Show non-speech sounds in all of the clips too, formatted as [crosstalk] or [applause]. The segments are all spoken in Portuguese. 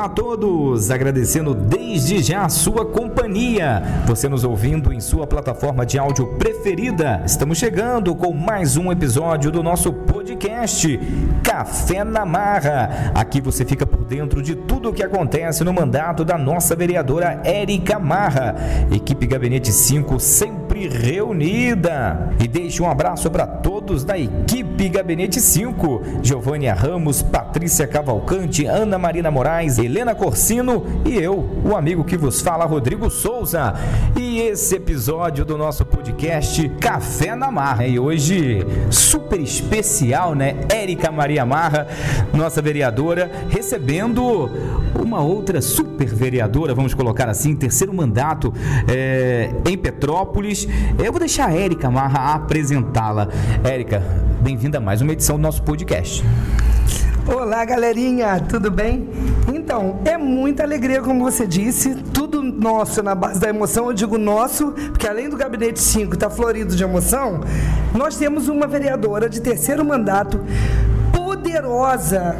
Olá a todos, agradecendo desde já a sua companhia. Você nos ouvindo em sua plataforma de áudio preferida. Estamos chegando com mais um episódio do nosso podcast Café na Marra. Aqui você fica por dentro de tudo o que acontece no mandato da nossa vereadora Érica Marra. Equipe Gabinete 5 sempre reunida. E deixe um abraço para todos da equipe Gabinete 5. Giovânia Ramos, Patrícia Cavalcante, Ana Marina Moraes, Helena Corsino e eu, o amigo que vos fala, Rodrigo Souza. E esse episódio do nosso podcast Café na Marra. E hoje, super especial, né? Érica Maria Marra, nossa vereadora, recebendo uma outra super vereadora, vamos colocar assim, terceiro mandato é, em Petrópolis. Eu vou deixar a Érica Marra apresentá-la. Érica, bem-vinda a mais uma edição do nosso podcast. Olá, galerinha, tudo bem? Então, é muita alegria, como você disse, tudo nosso na base da emoção. Eu digo nosso, porque além do Gabinete 5 estar tá florido de emoção, nós temos uma vereadora de terceiro mandato poderosa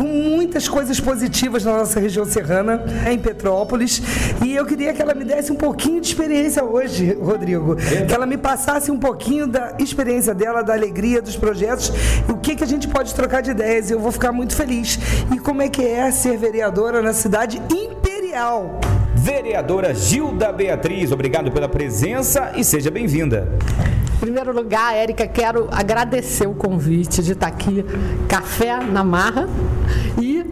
com muitas coisas positivas na nossa região serrana, em Petrópolis. E eu queria que ela me desse um pouquinho de experiência hoje, Rodrigo. Que ela me passasse um pouquinho da experiência dela, da alegria, dos projetos, o que, que a gente pode trocar de ideias. Eu vou ficar muito feliz. E como é que é ser vereadora na cidade imperial? Vereadora Gilda Beatriz, obrigado pela presença e seja bem-vinda. Em primeiro lugar, Érica, quero agradecer o convite de estar aqui, Café na Marra, e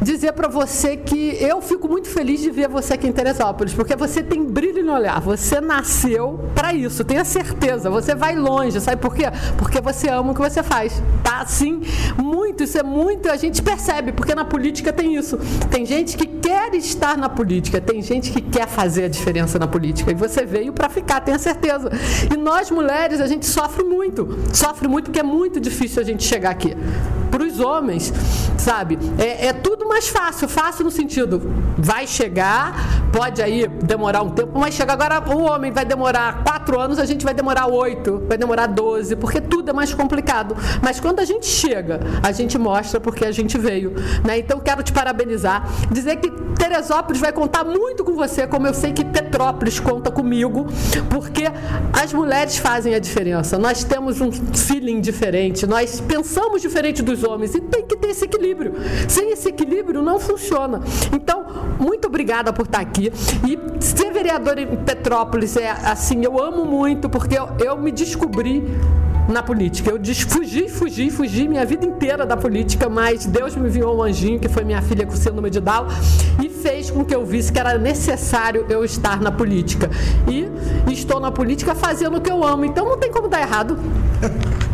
dizer para você que eu fico muito feliz de ver você aqui em Teresópolis, porque você tem brilho no olhar, você nasceu para isso, tenha certeza, você vai longe, sabe por quê? Porque você ama o que você faz, tá? Assim, muito, isso é muito, a gente percebe, porque na política tem isso. Tem gente que quer estar na política, tem gente que quer fazer a diferença na política, e você veio para ficar, tenha certeza. E nós mulheres, a gente sofre muito, sofre muito porque é muito difícil a gente chegar aqui. Para os homens, sabe? É, é tudo mais fácil. Fácil no sentido, vai chegar, pode aí demorar um tempo, mas chega agora o homem vai demorar quatro anos, a gente vai demorar oito, vai demorar doze, porque tudo é mais complicado. Mas quando a gente chega, a gente mostra porque a gente veio. Né? Então quero te parabenizar, dizer que Teresópolis vai contar muito com você, como eu sei que Petrópolis conta comigo, porque as mulheres fazem a diferença. Nós temos um feeling diferente, nós pensamos diferente dos homens e tem que ter esse equilíbrio. Sem esse equilíbrio não funciona. Então, muito obrigada por estar aqui. E ser vereador em Petrópolis é assim, eu amo muito, porque eu, eu me descobri na política. Eu fugi, fugi, fugi minha vida inteira da política, mas Deus me enviou um anjinho, que foi minha filha com síndrome de Down, e fez com que eu visse que era necessário eu estar na política. E estou na política fazendo o que eu amo, então não tem como dar errado. [laughs]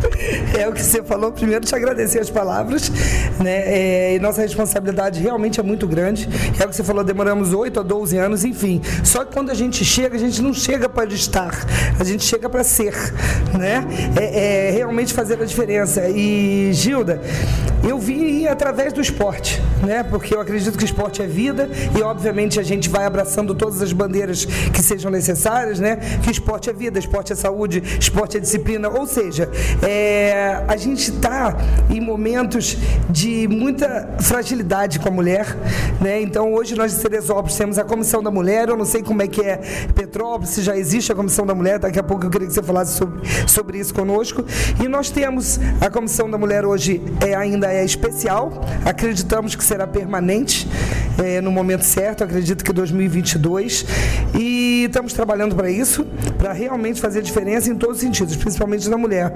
É o que você falou. Primeiro, te agradecer as palavras. Né? É, nossa responsabilidade realmente é muito grande. É o que você falou, demoramos 8 a 12 anos, enfim. Só que quando a gente chega, a gente não chega para estar, a gente chega para ser. Né? É, é, realmente fazer a diferença. E, Gilda, eu vim através do esporte, né? porque eu acredito que esporte é vida e, obviamente, a gente vai abraçando todas as bandeiras que sejam necessárias, né? que esporte é vida, esporte é saúde, esporte é disciplina. Ou seja, é, a gente está em momentos de muita fragilidade com a mulher, né? Então hoje nós em Teresópolis temos a Comissão da Mulher, eu não sei como é que é Petrópolis, se já existe a Comissão da Mulher, daqui a pouco eu queria que você falasse sobre, sobre isso conosco. E nós temos a Comissão da Mulher hoje é, ainda é especial, acreditamos que será permanente é, no momento certo, acredito que 2022. E estamos trabalhando para isso, para realmente fazer diferença em todos os sentidos, principalmente na mulher.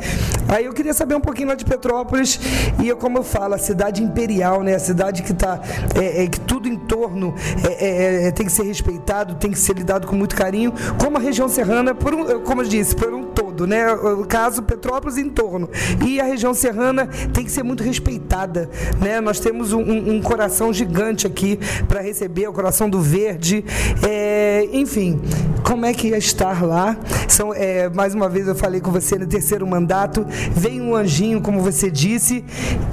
Aí eu queria saber um pouquinho lá de Petrópolis e eu, como eu falo, a cidade imperial, né? A cidade que está é, é, que tudo em torno é, é, é, tem que ser respeitado, tem que ser lidado com muito carinho, como a região serrana, por um, como eu disse, por um todo, né? O caso Petrópolis em torno e a região serrana tem que ser muito respeitada, né? Nós temos um, um coração gigante aqui para receber, o coração do verde, é, enfim, como é que ia estar lá? São, mais uma vez eu falei com você no terceiro mandato veio um anjinho, como você disse,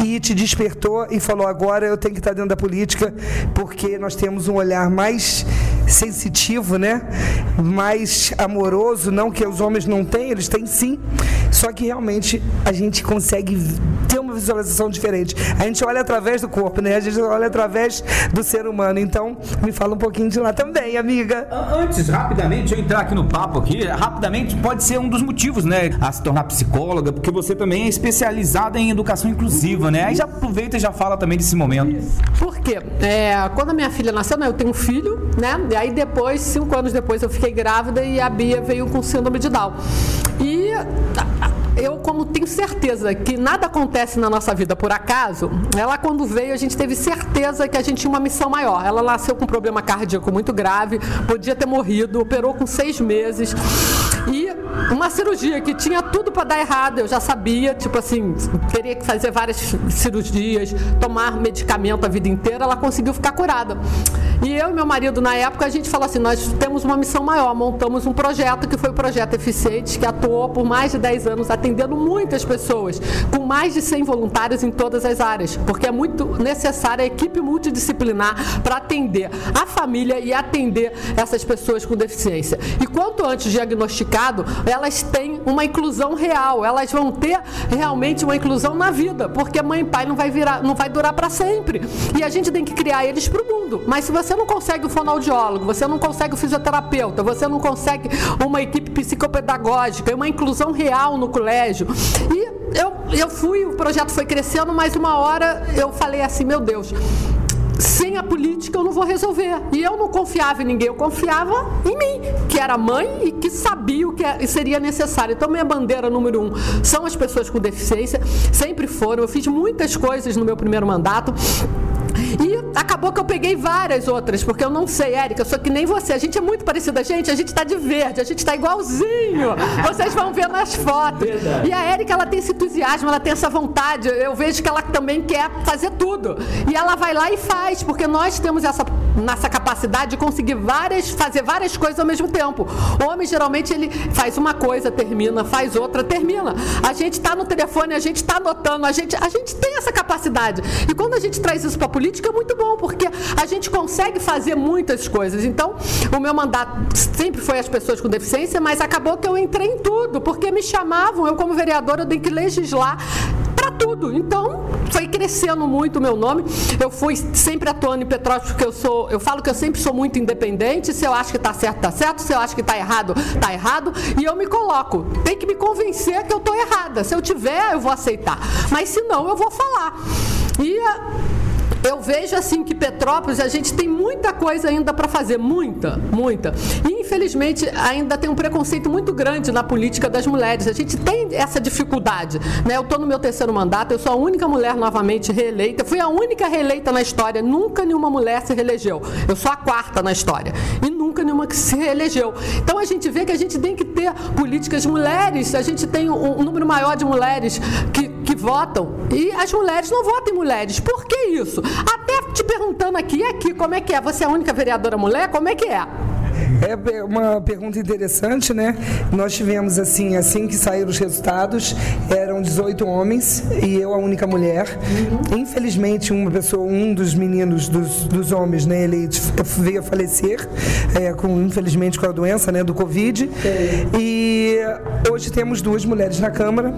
e te despertou e falou: agora eu tenho que estar dentro da política, porque nós temos um olhar mais sensitivo, né? Mais amoroso, não que os homens não têm, eles têm sim. Só que realmente a gente consegue ter uma visualização diferente. A gente olha através do corpo, né? A gente olha através do ser humano. Então, me fala um pouquinho de lá também, amiga. Antes, rapidamente, eu entrar aqui no papo aqui, rapidamente pode ser um dos motivos, né, a se tornar psicóloga, porque você também é especializada em educação inclusiva, né? Aí já aproveita e já fala também desse momento. Por quê? É, quando a minha filha nasceu, né, eu tenho um filho, né? E aí depois, cinco anos depois, eu fiquei grávida e a Bia veio com síndrome de Down. E eu, como tenho certeza que nada acontece na nossa vida por acaso, ela quando veio a gente teve certeza que a gente tinha uma missão maior. Ela nasceu com um problema cardíaco muito grave, podia ter morrido, operou com seis meses. Uma cirurgia que tinha tudo para dar errado, eu já sabia, tipo assim, teria que fazer várias cirurgias, tomar medicamento a vida inteira, ela conseguiu ficar curada. E eu e meu marido, na época, a gente falou assim: nós temos uma missão maior, montamos um projeto que foi o Projeto Eficiente, que atuou por mais de 10 anos, atendendo muitas pessoas, com mais de 100 voluntários em todas as áreas, porque é muito necessária a equipe multidisciplinar para atender a família e atender essas pessoas com deficiência. E quanto antes diagnosticado, elas têm uma inclusão real, elas vão ter realmente uma inclusão na vida, porque mãe e pai não vai virar, não vai durar para sempre. E a gente tem que criar eles para o mundo. Mas se você não consegue o fonoaudiólogo, você não consegue o fisioterapeuta, você não consegue uma equipe psicopedagógica, uma inclusão real no colégio. E eu, eu fui, o projeto foi crescendo, mas uma hora eu falei assim, meu Deus, sem a política eu não vou resolver. E eu não confiava em ninguém, eu confiava em mim, que era mãe e que sabia o que é, seria necessário. Então, minha bandeira número um são as pessoas com deficiência, sempre foram. Eu fiz muitas coisas no meu primeiro mandato. Acabou que eu peguei várias outras, porque eu não sei, Érica, eu sou que nem você. A gente é muito parecida. Gente, a gente tá de verde, a gente tá igualzinho. Vocês vão ver nas fotos. Verdade. E a Érica, ela tem esse entusiasmo, ela tem essa vontade. Eu vejo que ela também quer fazer tudo. E ela vai lá e faz, porque nós temos essa, nossa capacidade de conseguir várias, fazer várias coisas ao mesmo tempo. O homem, geralmente, ele faz uma coisa, termina, faz outra, termina. A gente tá no telefone, a gente tá anotando, a gente, a gente tem essa capacidade. E quando a gente traz isso para política, é muito bom, porque a gente consegue fazer muitas coisas. Então, o meu mandato sempre foi as pessoas com deficiência, mas acabou que eu entrei em tudo, porque me chamavam, eu como vereadora, eu tenho que legislar tudo. Então, foi crescendo muito o meu nome. Eu fui sempre atuando em Petrópolis porque eu sou, eu falo que eu sempre sou muito independente. Se eu acho que está certo, está certo. Se eu acho que está errado, está errado. E eu me coloco. Tem que me convencer que eu estou errada. Se eu tiver, eu vou aceitar. Mas se não, eu vou falar. E eu vejo assim que Petrópolis a gente tem muita coisa ainda para fazer, muita, muita. E infelizmente ainda tem um preconceito muito grande na política das mulheres. A gente tem essa dificuldade. Né? Eu estou no meu terceiro mandato, eu sou a única mulher novamente reeleita. Fui a única reeleita na história. Nunca nenhuma mulher se reelegeu. Eu sou a quarta na história. E nunca nenhuma que se reelegeu. Então a gente vê que a gente tem que ter políticas mulheres. A gente tem um, um número maior de mulheres que, que votam. E as mulheres não votam em mulheres. Por que isso? Até te perguntando aqui, aqui, como é que é? Você é a única vereadora mulher? Como é que é? É uma pergunta interessante, né? Nós tivemos assim, assim que saíram os resultados, eram 18 homens e eu a única mulher. Uhum. Infelizmente, uma pessoa, um dos meninos dos, dos homens, né, ele veio a falecer, é, com, infelizmente com a doença, né, do Covid. Sim. E hoje temos duas mulheres na Câmara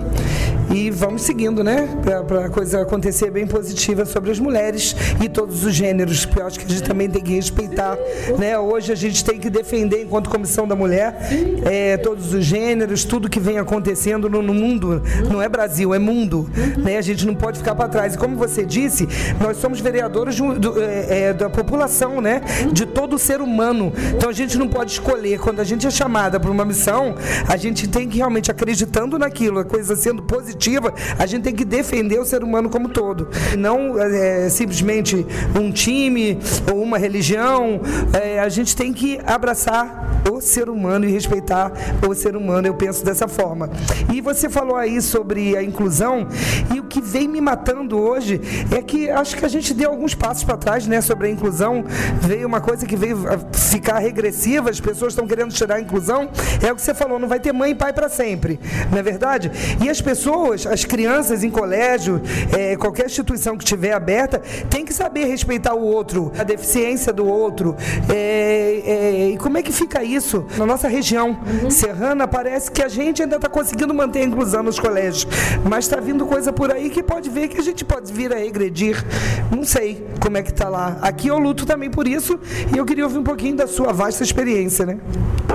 e vamos seguindo, né, para a coisa acontecer bem positiva sobre as mulheres e todos os gêneros, porque eu acho que a gente também tem que respeitar, né? Hoje a gente tem que defender enquanto Comissão da Mulher, é, todos os gêneros, tudo que vem acontecendo no, no mundo. Não é Brasil, é mundo. Né? A gente não pode ficar para trás. E como você disse, nós somos vereadores de, do, é, é, da população, né? De todo ser humano. Então a gente não pode escolher. Quando a gente é chamada para uma missão, a gente tem que realmente, acreditando naquilo, a coisa sendo positiva, a gente tem que defender o ser humano como todo. Não é, simplesmente um time ou uma religião. É, a gente tem que abraçar o ser humano e respeitar o ser humano. Eu penso dessa forma. E você falou aí sobre a inclusão e o que vem me matando hoje é que acho que a gente deu alguns passos para trás, né, sobre a inclusão. Veio uma coisa que veio ficar regressiva, as pessoas estão querendo tirar a inclusão. É o que você falou, não vai ter mãe e pai para sempre, não é verdade? E as pessoas, as crianças em colégio, é, qualquer instituição que estiver aberta, tem que saber respeitar o outro, a deficiência do outro. É, é, e como é que fica isso na nossa região uhum. serrana? Parece que a gente ainda está conseguindo manter a inclusão nos colégios, mas está vindo coisa por aí que pode ver que a gente pode vir a regredir. Não sei como é que está lá. Aqui eu luto também por isso e eu queria ouvir um pouquinho da sua vasta experiência, né?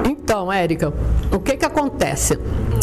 Então, Érica, o que que acontece?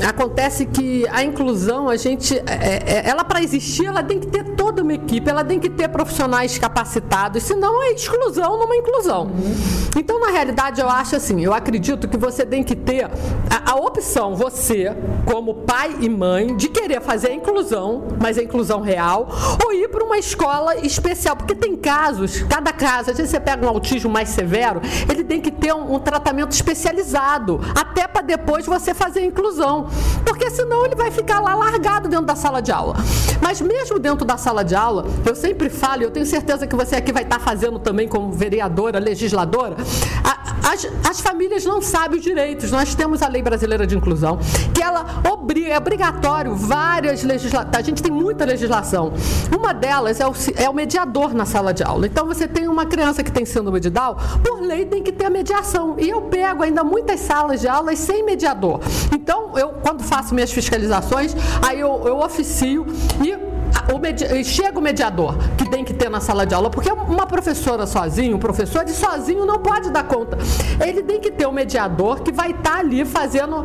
Acontece que a inclusão, a gente, é, é, ela para existir, ela tem que ter toda uma equipe, ela tem que ter profissionais capacitados, senão é exclusão numa inclusão. Uhum. Então, na realidade, eu acho assim, eu acredito que você tem que ter a, a opção, você, como pai e mãe, de querer fazer a inclusão, mas a inclusão real, ou ir para uma escola especial, porque tem casos, cada caso, às vezes você pega um autismo mais severo, ele tem que ter um, um tratamento especializado, até para depois você fazer a inclusão, porque senão ele vai ficar lá largado dentro da sala de aula. Mas mesmo dentro da sala de aula, eu sempre falo, eu tenho certeza que você aqui vai estar fazendo também como vereadora, legisladora, a, as, as famílias não sabem os direitos. Nós temos a Lei Brasileira de Inclusão, que ela obriga, é obrigatório várias legislações. A gente tem muita legislação. Uma delas é o, é o mediador na sala de aula. Então você tem uma criança que tem síndrome de Down, por lei tem que ter a mediação. E eu pego ainda muitas salas de aulas sem mediador. Então, eu, quando faço minhas fiscalizações, aí eu, eu oficio e o medi chega o mediador que tem que ter na sala de aula, porque uma professora sozinho, um professor de sozinho não pode dar conta. Ele tem que ter um mediador que vai estar tá ali fazendo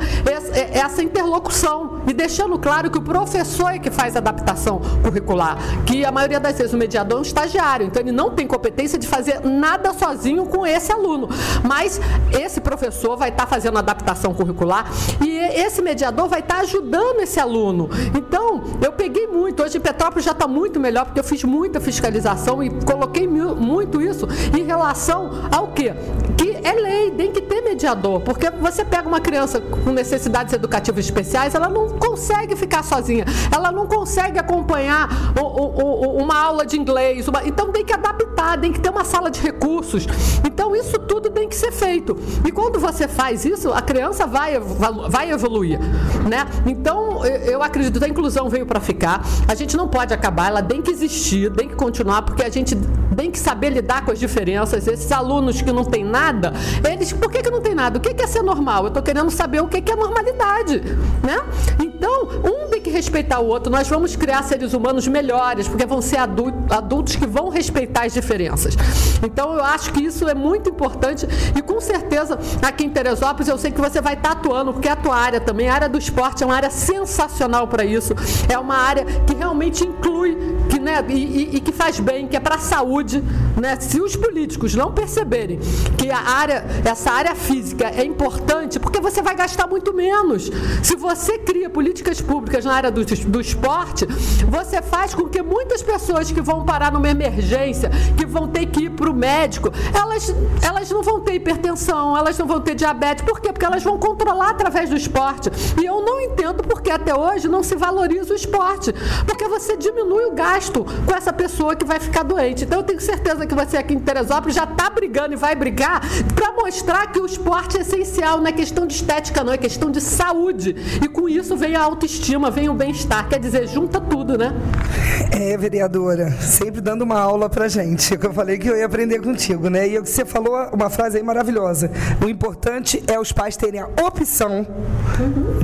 essa interlocução e deixando claro que o professor é que faz adaptação curricular, que a maioria das vezes o mediador é um estagiário, então ele não tem competência de fazer nada sozinho com esse aluno. Mas esse professor vai estar tá fazendo adaptação curricular e esse mediador vai estar tá ajudando esse aluno. Então, eu peguei muito, hoje Petrópolis já está muito melhor, porque eu fiz muita fiscalização e coloquei muito isso em relação ao quê? Que é lei, tem que ter mediador, porque você pega uma criança com necessidades educativas especiais, ela não consegue ficar sozinha, ela não consegue acompanhar o, o, o, uma aula de inglês, uma, então tem que adaptar, tem que ter uma sala de recursos. Então isso tudo tem que ser feito. E quando você faz isso, a criança vai, vai evoluir, né? Então eu acredito que a inclusão veio para ficar. A gente não pode acabar, ela tem que existir, tem que continuar, porque a gente tem que saber lidar com as diferenças. Esses alunos que não têm nada, eles, por que, que não tem nada? O que, que é ser normal? Eu estou querendo saber o que, que é normalidade, né? Então, um tem que respeitar o outro. Nós vamos criar seres humanos melhores, porque vão ser adultos que vão respeitar as diferenças. Então, eu acho que isso é muito importante e com certeza aqui em Teresópolis eu sei que você vai estar atuando, porque a tua área também, a área do esporte é uma área sensacional para isso. É uma área que realmente inclui, né, e, e, e que faz bem, que é para a saúde. Né? Se os políticos não perceberem que a área, essa área física é importante, porque você vai gastar muito menos. Se você cria políticas públicas na área do, do esporte, você faz com que muitas pessoas que vão parar numa emergência, que vão ter que ir para o médico, elas, elas não vão ter hipertensão, elas não vão ter diabetes. Por quê? Porque elas vão controlar através do esporte. E eu não entendo porque até hoje não se valoriza o esporte. Porque você diminui o gasto com essa pessoa que vai ficar doente. Então eu tenho certeza que você aqui em Teresópolis já está brigando e vai brigar para mostrar que o esporte é essencial, não é questão de estética, não, é questão de saúde. E com isso vem a autoestima, vem o bem-estar. Quer dizer, junta tudo, né? É, vereadora, sempre dando uma aula pra gente. Que eu falei que eu ia aprender contigo, né? E você falou uma frase aí maravilhosa. O importante é os pais terem a opção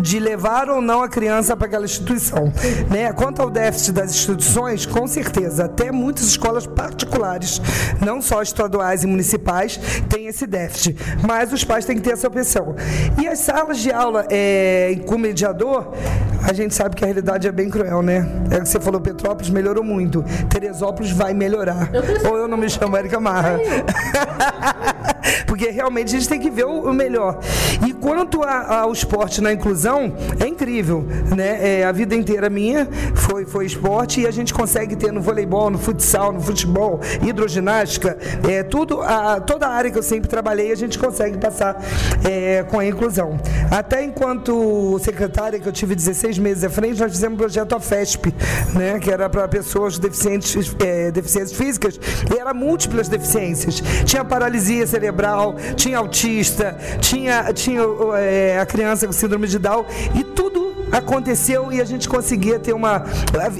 de levar ou não a criança para aquela instituição. Né? Quanto ao déficit das instituições, com certeza, até muitas escolas particulares, não só estaduais e municipais, têm esse déficit. Mas os pais têm que ter essa opção. E as salas de aula é, com mediador, a gente sabe que a realidade é bem cruel, né? É o que você falou, Petrópolis melhorou muito. Teresópolis vai melhorar. Eu Ou eu não me chamo Érica Marra. [laughs] [laughs] Porque realmente a gente tem que ver o melhor. E quanto a, ao esporte na inclusão, é incrível, né? É, a vida inteira minha foi, foi esporte e a gente consegue ter no voleibol, no futsal, no futebol, hidroginástica, é, tudo, a, toda a área que eu sempre trabalhei, a gente consegue passar é, com a inclusão. Até enquanto secretária, que eu tive 16 meses à frente, nós fizemos o projeto AFESP, né? Que era para pessoas deficientes, é, deficiências físicas e era múltiplas deficiências. Tinha paralisia cerebral, tinha autista, tinha, tinha é, a criança com síndrome de Down e tudo aconteceu e a gente conseguia ter uma.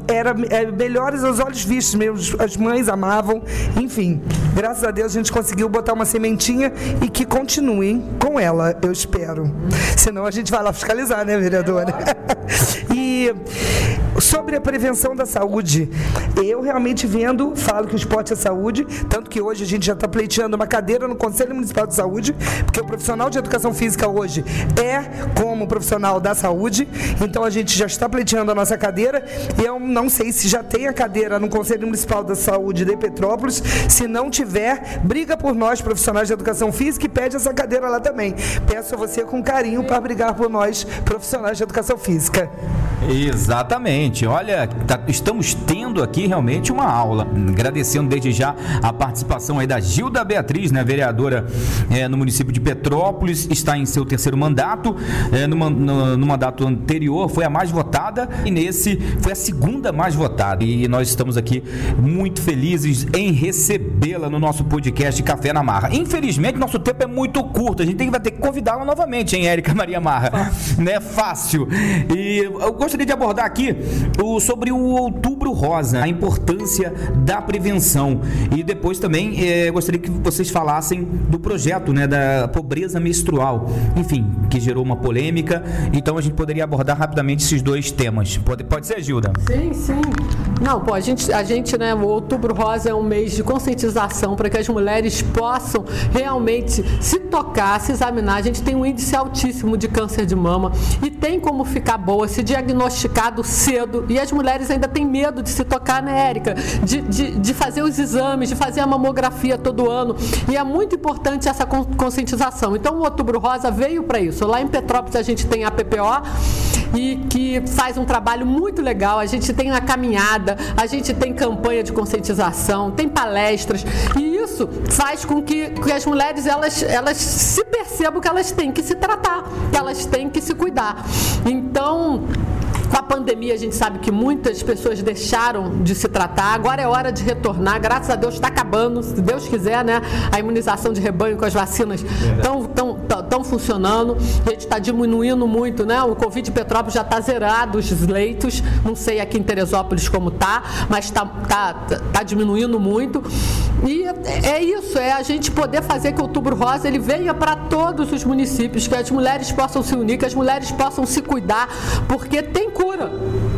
Era é, melhores aos olhos vistos mesmo, as mães amavam, enfim. Graças a Deus a gente conseguiu botar uma sementinha e que continuem com ela, eu espero. Senão a gente vai lá fiscalizar, né, vereadora? [laughs] e sobre a prevenção da saúde, eu realmente vendo, falo que o esporte é saúde, tanto que hoje a gente já está pleiteando uma cadeira no Conselho Municipal de Saúde, porque o profissional de educação física hoje é como profissional da saúde, então a gente já está pleiteando a nossa cadeira e eu não sei se já tem a cadeira no Conselho Municipal da Saúde de Petrópolis. Se não tiver, briga por nós, profissionais de educação física, e pede essa cadeira lá também. Peço a você com carinho para brigar por nós, profissionais de educação física. Exatamente. Olha, tá, estamos tendo aqui realmente uma aula. Agradecendo desde já a participação aí da Gilda Beatriz, né, vereadora é, no município de Petrópolis, está em seu terceiro mandato. É, no, no, no mandato anterior foi a mais votada e nesse foi a segunda mais votada. E nós estamos aqui muito felizes em recebê-la no nosso podcast Café na Marra. Infelizmente, nosso tempo é muito curto. A gente tem, vai ter que convidá-la novamente, hein, Érica Maria Marra? Não é fácil. E gostaria de abordar aqui o, sobre o Outubro Rosa, a importância da prevenção. E depois também eh, gostaria que vocês falassem do projeto né, da pobreza menstrual. Enfim, que gerou uma polêmica. Então a gente poderia abordar rapidamente esses dois temas. Pode, pode ser, Gilda? Sim, sim. Não, pô, a gente, a gente, né, o Outubro Rosa é um mês de conscientização para que as mulheres possam realmente se tocar, se examinar. A gente tem um índice altíssimo de câncer de mama e tem como ficar boa se diagnosticado cedo. E as mulheres ainda têm medo de se tocar, né, Érica? De, de, de fazer os exames, de fazer a mamografia todo ano. E é muito importante essa conscientização. Então, o Outubro Rosa veio para isso. Lá em Petrópolis a gente tem a PPO e que faz um trabalho muito legal. A gente tem a caminhada, a gente tem campanha de conscientização, tem palestras e isso faz com que, que as mulheres elas, elas se percebam que elas têm que se tratar, que elas têm que se cuidar. Então com a pandemia, a gente sabe que muitas pessoas deixaram de se tratar. Agora é hora de retornar. Graças a Deus está acabando, se Deus quiser, né? A imunização de rebanho com as vacinas estão tão, tão funcionando. A gente está diminuindo muito, né? O Covid Petrópolis já está zerado os leitos. Não sei aqui em Teresópolis como tá, mas está tá, tá diminuindo muito. E é isso, é a gente poder fazer que o Outubro Rosa ele venha para todos os municípios, que as mulheres possam se unir, que as mulheres possam se cuidar, porque tem cura,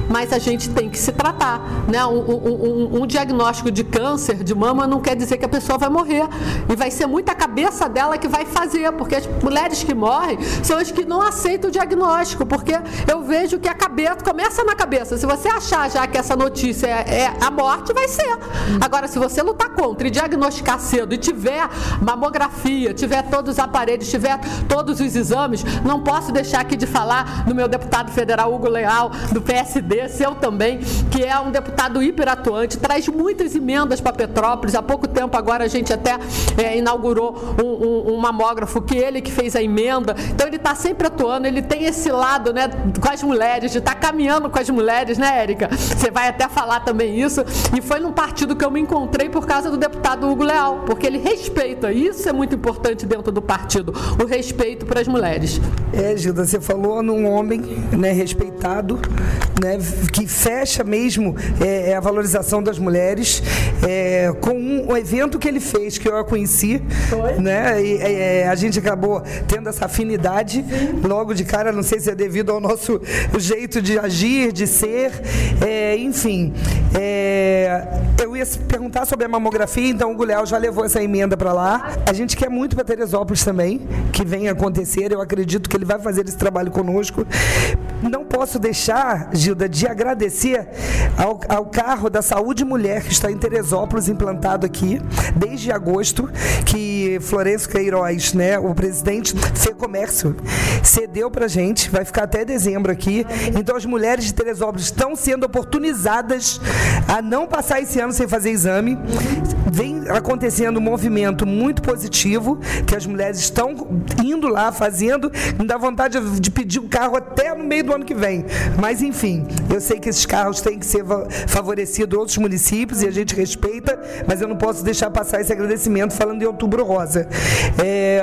mas a gente tem que se tratar. Né? Um, um, um, diagnóstico de câncer de mama não quer dizer que a pessoa vai morrer. E vai ser muita cabeça dela que vai fazer, porque as mulheres que morrem são as que não aceitam o diagnóstico, porque eu vejo que a cabeça começa na cabeça. Se você achar já que essa notícia é, é a morte, vai ser. Agora, se você lutar contra e diagnosticar cedo e tiver mamografia, tiver todos os aparelhos, tiver todos os exames, não posso deixar aqui de falar no meu deputado federal Hugo Leal, do PSD, seu também, que é um deputado hiperatuante, traz muitas emendas para Petrópolis. Há pouco tempo agora a gente até é, inaugurou um, um, um, mamógrafo que ele que fez a emenda. Então ele está sempre atuando, ele tem esse lado né, com as mulheres, de estar tá caminhando com as mulheres, né, Érica? Você vai até falar também isso. E foi num partido que eu me encontrei por causa do deputado Hugo Leal, porque ele respeita, isso é muito importante dentro do partido, o respeito para as mulheres. É, Gilda, você falou num homem né, respeitado né, que fecha mesmo é, é, a valorização das mulheres é, com um, um, evento que ele fez que eu a conheci, Foi? né? E, é, a gente acabou tendo essa afinidade Sim. logo de cara, não sei se é devido ao nosso [laughs] jeito de agir, de ser, é, enfim. É, É, eu ia perguntar sobre a mamografia, então o Guléo já levou essa emenda para lá. A gente quer muito para Teresópolis também, que venha acontecer. Eu acredito que ele vai fazer esse trabalho conosco. Não posso deixar, Gilda, de agradecer ao, ao carro da Saúde Mulher que está em Teresópolis, implantado aqui, desde agosto, que Florencio Queiroz, né, o presidente Fê Comércio, cedeu para gente, vai ficar até dezembro aqui. Então as mulheres de Teresópolis estão sendo oportunizadas a não passar esse ano sem fazer exame. Vem acontecendo um movimento muito positivo, que as mulheres estão indo lá, fazendo, me dá vontade de pedir o carro até no meio do ano que vem. Mas enfim, eu sei que esses carros têm que ser favorecidos outros municípios e a gente respeita, mas eu não posso deixar passar esse agradecimento falando em outubro rosa. É,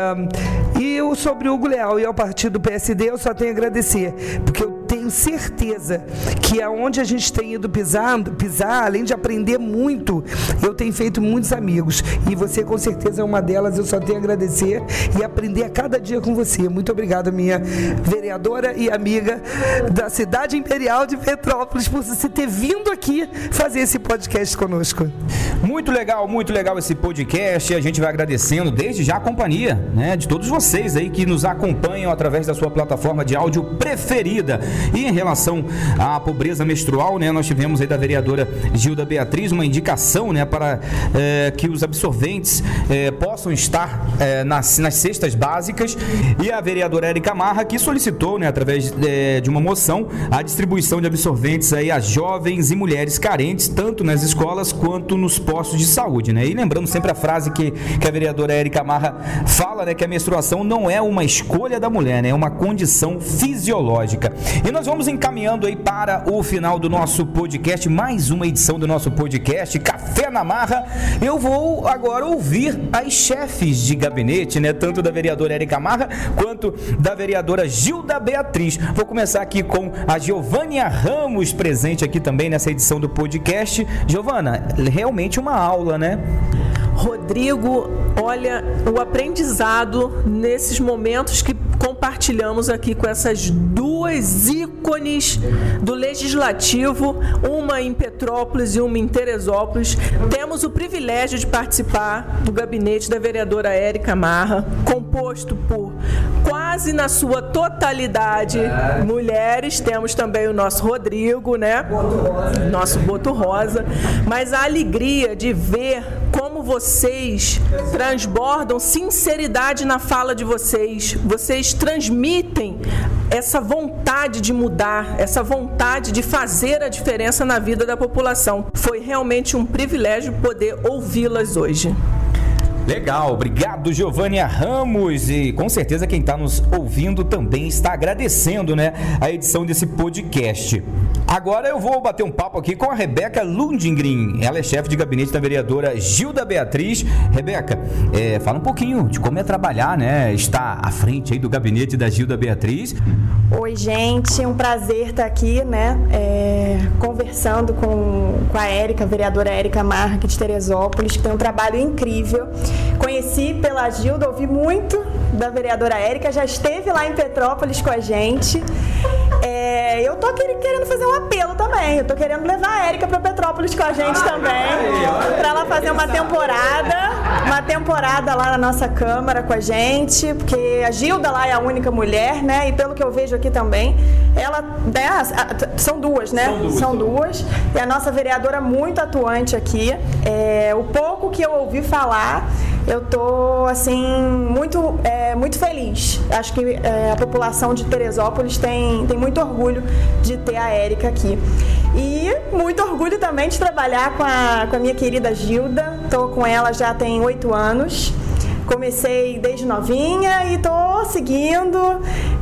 e sobre o Hugo Leal e ao partido do PSD, eu só tenho a agradecer, porque eu tenho certeza que aonde a gente tem ido pisar, pisar, além de aprender muito, eu tenho feito muitos amigos. E você com certeza é uma delas, eu só tenho a agradecer e aprender a cada dia com você. Muito obrigada, minha vereadora e amiga da cidade imperial de Petrópolis, por você ter vindo aqui fazer esse podcast conosco. Muito legal, muito legal esse podcast. A gente vai agradecendo desde já a companhia, né, de todos vocês aí que nos acompanham através da sua plataforma de áudio preferida. E em relação à pobreza menstrual, né, nós tivemos aí da vereadora Gilda Beatriz uma indicação, né, para é, que os absorventes é, possam estar é, nas, nas cestas básicas. E a vereadora Érica Marra que solicitou, né, através de uma moção, a distribuição de absorventes aí a jovens e mulheres carentes, tanto nas escolas quanto nos postos de saúde, né? E lembrando sempre a frase que, que a vereadora Érica Marra fala, né, que a menstruação não é uma escolha da mulher, né? É uma condição fisiológica. E nós vamos encaminhando aí para o final do nosso podcast, mais uma edição do nosso podcast Café na Marra. Eu vou agora ouvir as chefes de gabinete, né? Tanto da vereadora Érica Marra quanto da vereadora Gilda Beatriz. Vou começar aqui com a Giovânia Ramos, presente aqui também nessa edição do podcast. Giovana, realmente uma aula, né? Rodrigo, olha o aprendizado nesses momentos que compartilhamos aqui com essas duas ícones do legislativo, uma em Petrópolis e uma em Teresópolis. Temos o privilégio de participar do gabinete da vereadora Érica Marra, composto por quase na sua totalidade mulheres. Temos também o nosso Rodrigo, né? Nosso Boto Rosa. Mas a alegria de ver como vocês transbordam sinceridade na fala de vocês. Vocês transmitem essa vontade de mudar, essa vontade de fazer a diferença na vida da população. Foi realmente um privilégio poder ouvi-las hoje. Legal, obrigado Giovânia Ramos e com certeza quem está nos ouvindo também está agradecendo, né, a edição desse podcast. Agora eu vou bater um papo aqui com a Rebeca Lundingren. Ela é chefe de gabinete da vereadora Gilda Beatriz. Rebeca, é, fala um pouquinho de como é trabalhar, né? Está à frente aí do gabinete da Gilda Beatriz. Oi, gente, é um prazer estar aqui, né? É, conversando com, com a Érica, vereadora Érica Marques de Teresópolis, que tem um trabalho incrível. Conheci pela Gilda, ouvi muito da vereadora Érica, já esteve lá em Petrópolis com a gente. É, eu tô querendo fazer um apelo também. Eu tô querendo levar a Érica para Petrópolis com a gente também. Para ela fazer uma temporada. Uma temporada lá na nossa Câmara com a gente. Porque a Gilda lá é a única mulher, né? E pelo que eu vejo aqui também, ela. Né, são duas, né? São duas. São duas. E a nossa vereadora muito atuante aqui. É, o pouco que eu ouvi falar eu tô assim muito é, muito feliz. Acho que é, a população de Teresópolis tem, tem muito orgulho de ter a Érica aqui. E muito orgulho também de trabalhar com a, com a minha querida Gilda. Tô com ela já tem oito anos. Comecei desde novinha e tô seguindo.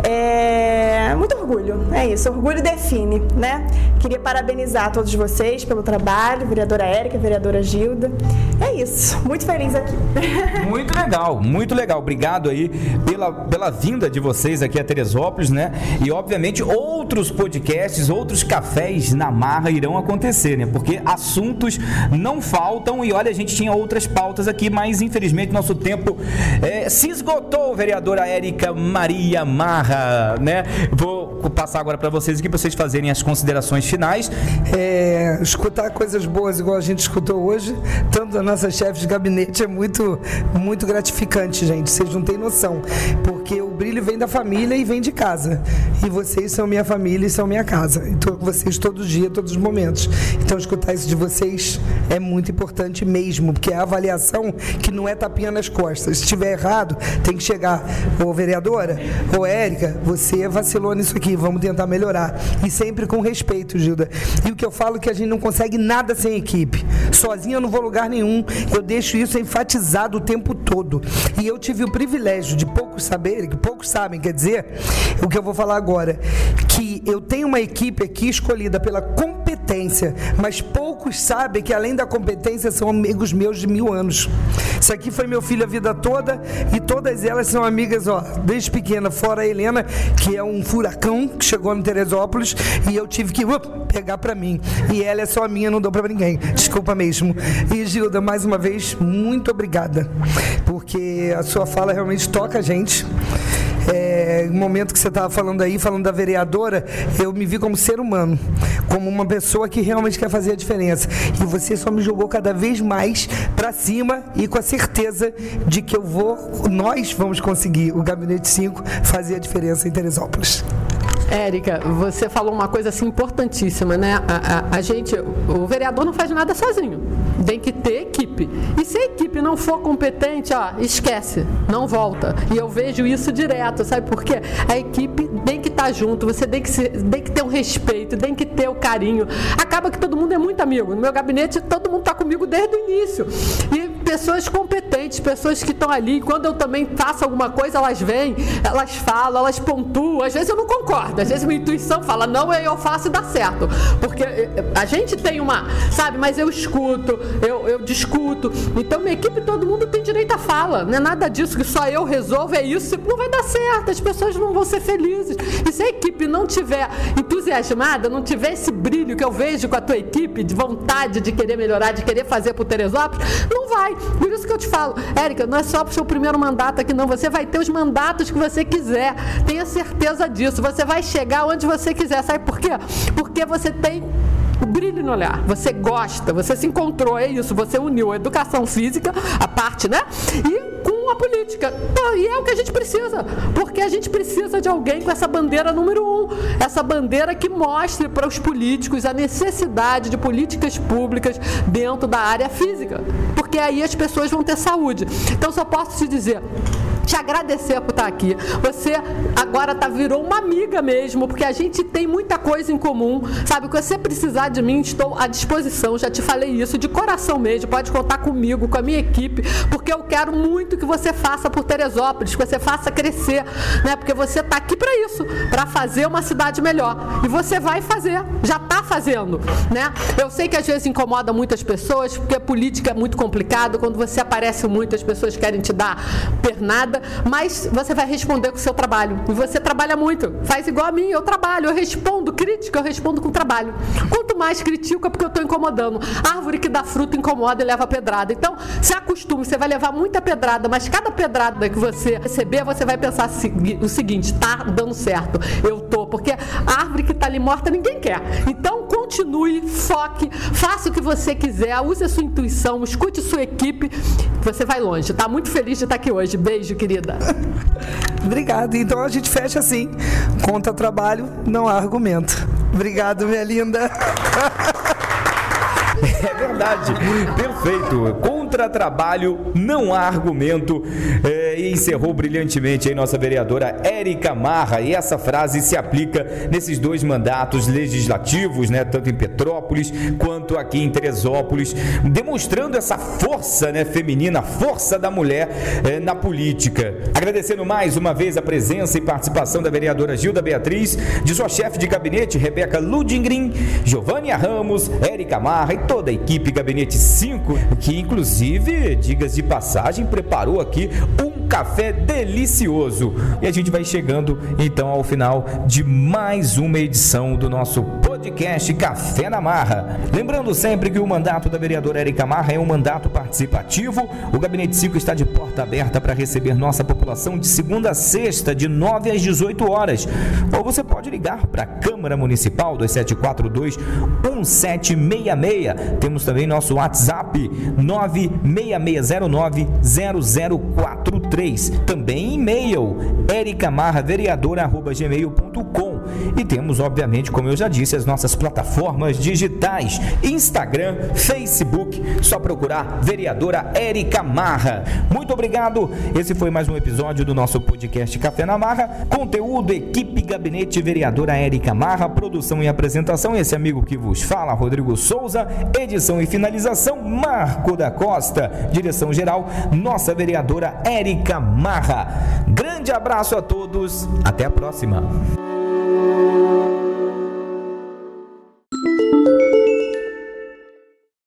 É... Muito orgulho, é isso. Orgulho define, né? Queria parabenizar todos vocês pelo trabalho, vereadora Érica, vereadora Gilda. É isso, muito feliz aqui. [laughs] Muito legal, muito legal. Obrigado aí pela, pela vinda de vocês aqui a Teresópolis, né? E obviamente outros podcasts, outros cafés na marra irão acontecer, né? Porque assuntos não faltam e olha, a gente tinha outras pautas aqui, mas infelizmente nosso tempo é, se esgotou, vereadora Érica Maria Marra, né? Vou passar agora para vocês aqui, para vocês fazerem as considerações finais. É, escutar coisas boas igual a gente escutou hoje, tanto da nossa chefe de gabinete, é muito, muito gratificante, gente. Vocês não têm noção. Porque o brilho vem da família e vem de casa. E vocês são minha família e são minha casa. Estou com vocês todo dia, todos os momentos. Então, escutar isso de vocês é muito importante mesmo, porque é a avaliação que não é tapinha nas costas. Se estiver errado, tem que chegar, ô vereadora, ô Érica, você vacilou nisso aqui, vamos tentar melhorar. E sempre com respeito, Gilda. E o que eu falo é que a gente não consegue nada sem equipe. Sozinho eu não vou lugar nenhum. Eu deixo isso enfatizado o tempo todo. E eu tive o privilégio de poucos saberem, que poucos sabem, quer dizer, o que eu vou falar agora, que eu tenho uma equipe aqui escolhida pela competência, mas poucos sabem que além da competência são amigos meus de mil anos. Isso aqui foi meu filho a vida toda e todas elas são amigas, ó, desde pequena, fora a Helena, que é um furacão que chegou no Teresópolis e eu tive que up, pegar para mim. E ela é só minha, não dou para ninguém. Desculpa mesmo. E Gilda, mais uma vez, muito obrigada, porque a sua fala realmente toca a gente. É, momento que você estava falando aí, falando da vereadora, eu me vi como ser humano, como uma pessoa que realmente quer fazer a diferença. E você só me jogou cada vez mais para cima e com a certeza de que eu vou, nós vamos conseguir, o Gabinete 5, fazer a diferença em Teresópolis. Érica, você falou uma coisa assim importantíssima, né? A, a, a, gente, o vereador não faz nada sozinho. Tem que ter equipe. E se a equipe não for competente, ó, esquece, não volta. E eu vejo isso direto, sabe por quê? A equipe tem estar tá junto, você tem que, ser, tem que ter o um respeito, tem que ter o carinho. Acaba que todo mundo é muito amigo. No meu gabinete, todo mundo está comigo desde o início. E pessoas competentes, pessoas que estão ali. Quando eu também faço alguma coisa, elas vêm, elas falam, elas pontuam. Às vezes eu não concordo, às vezes minha intuição fala, não, eu faço e dá certo. Porque eh, a gente tem uma, sabe, mas eu escuto, eu, eu discuto. Então minha equipe, todo mundo tem direito à fala. Não é nada disso que só eu resolvo, é isso, não vai dar certo, as pessoas não vão ser felizes. E se a equipe não tiver entusiasmada, não tiver esse brilho que eu vejo com a tua equipe, de vontade de querer melhorar, de querer fazer por Teresópolis, não vai. Por isso que eu te falo, Érica, não é só para o seu primeiro mandato aqui, não. Você vai ter os mandatos que você quiser. Tenha certeza disso. Você vai chegar onde você quiser. Sabe por quê? Porque você tem brilho no olhar. Você gosta, você se encontrou, é isso. Você uniu a educação física, a parte, né? E com a política. E é o que a gente precisa, porque a gente precisa de alguém com essa bandeira número um, essa bandeira que mostre para os políticos a necessidade de políticas públicas dentro da área física, porque aí as pessoas vão ter saúde. Então só posso te dizer, te agradecer por estar aqui. Você agora tá, virou uma amiga mesmo, porque a gente tem muita coisa em comum. Sabe, que você precisar de mim, estou à disposição. Já te falei isso de coração mesmo. Pode contar comigo, com a minha equipe, porque eu quero muito que você faça por Teresópolis, que você faça crescer, né? Porque você está aqui para isso, para fazer uma cidade melhor. E você vai fazer, já está fazendo, né? Eu sei que às vezes incomoda muitas pessoas, porque a política é muito complicado. Quando você aparece muito, as pessoas querem te dar pernada nada, mas você vai responder com o seu trabalho. E você trabalha muito. Faz igual a mim, eu trabalho, eu respondo crítica, eu respondo com trabalho. Quanto mais critico é porque eu estou incomodando. Árvore que dá fruto incomoda e leva pedrada. Então, se acostume, você vai levar muita pedrada, mas cada pedrada que você receber, você vai pensar o seguinte: tá dando certo, eu tô, porque a árvore que está ali morta ninguém quer. Então, continue, foque, faça o que você quiser, use a sua intuição, escute sua equipe, você vai longe. Tá muito feliz de estar aqui hoje. Beijo, querida. [laughs] Obrigado. Então a gente fecha assim. Conta trabalho, não há argumento. Obrigado, minha linda. [laughs] É verdade. Perfeito. Contra trabalho, não há argumento. É, encerrou brilhantemente aí nossa vereadora Érica Marra. E essa frase se aplica nesses dois mandatos legislativos, né? Tanto em Petrópolis quanto aqui em Teresópolis, demonstrando essa força né, feminina, força da mulher é, na política. Agradecendo mais uma vez a presença e participação da vereadora Gilda Beatriz, de sua chefe de gabinete, Rebeca Ludingrin, Giovânia Ramos, Érica Marra e toda a equipe Gabinete 5, que inclusive, digas de passagem, preparou aqui um café delicioso. E a gente vai chegando então ao final de mais uma edição do nosso podcast podcast Café na Marra. Lembrando sempre que o mandato da vereadora Érica Marra é um mandato participativo. O Gabinete 5 está de porta aberta para receber nossa população de segunda a sexta, de 9 às 18 horas. Ou você pode ligar para a Câmara Municipal 2742 1766. Temos também nosso WhatsApp 96609 0043. Também e-mail ericamarravereadora.gmail.com e temos, obviamente, como eu já disse, as nossas plataformas digitais: Instagram, Facebook. Só procurar vereadora Érica Marra. Muito obrigado. Esse foi mais um episódio do nosso podcast Café na Marra. Conteúdo, equipe, gabinete, vereadora Érica Marra. Produção e apresentação, esse amigo que vos fala, Rodrigo Souza. Edição e finalização, Marco da Costa. Direção geral, nossa vereadora Érica Marra. Grande abraço a todos. Até a próxima.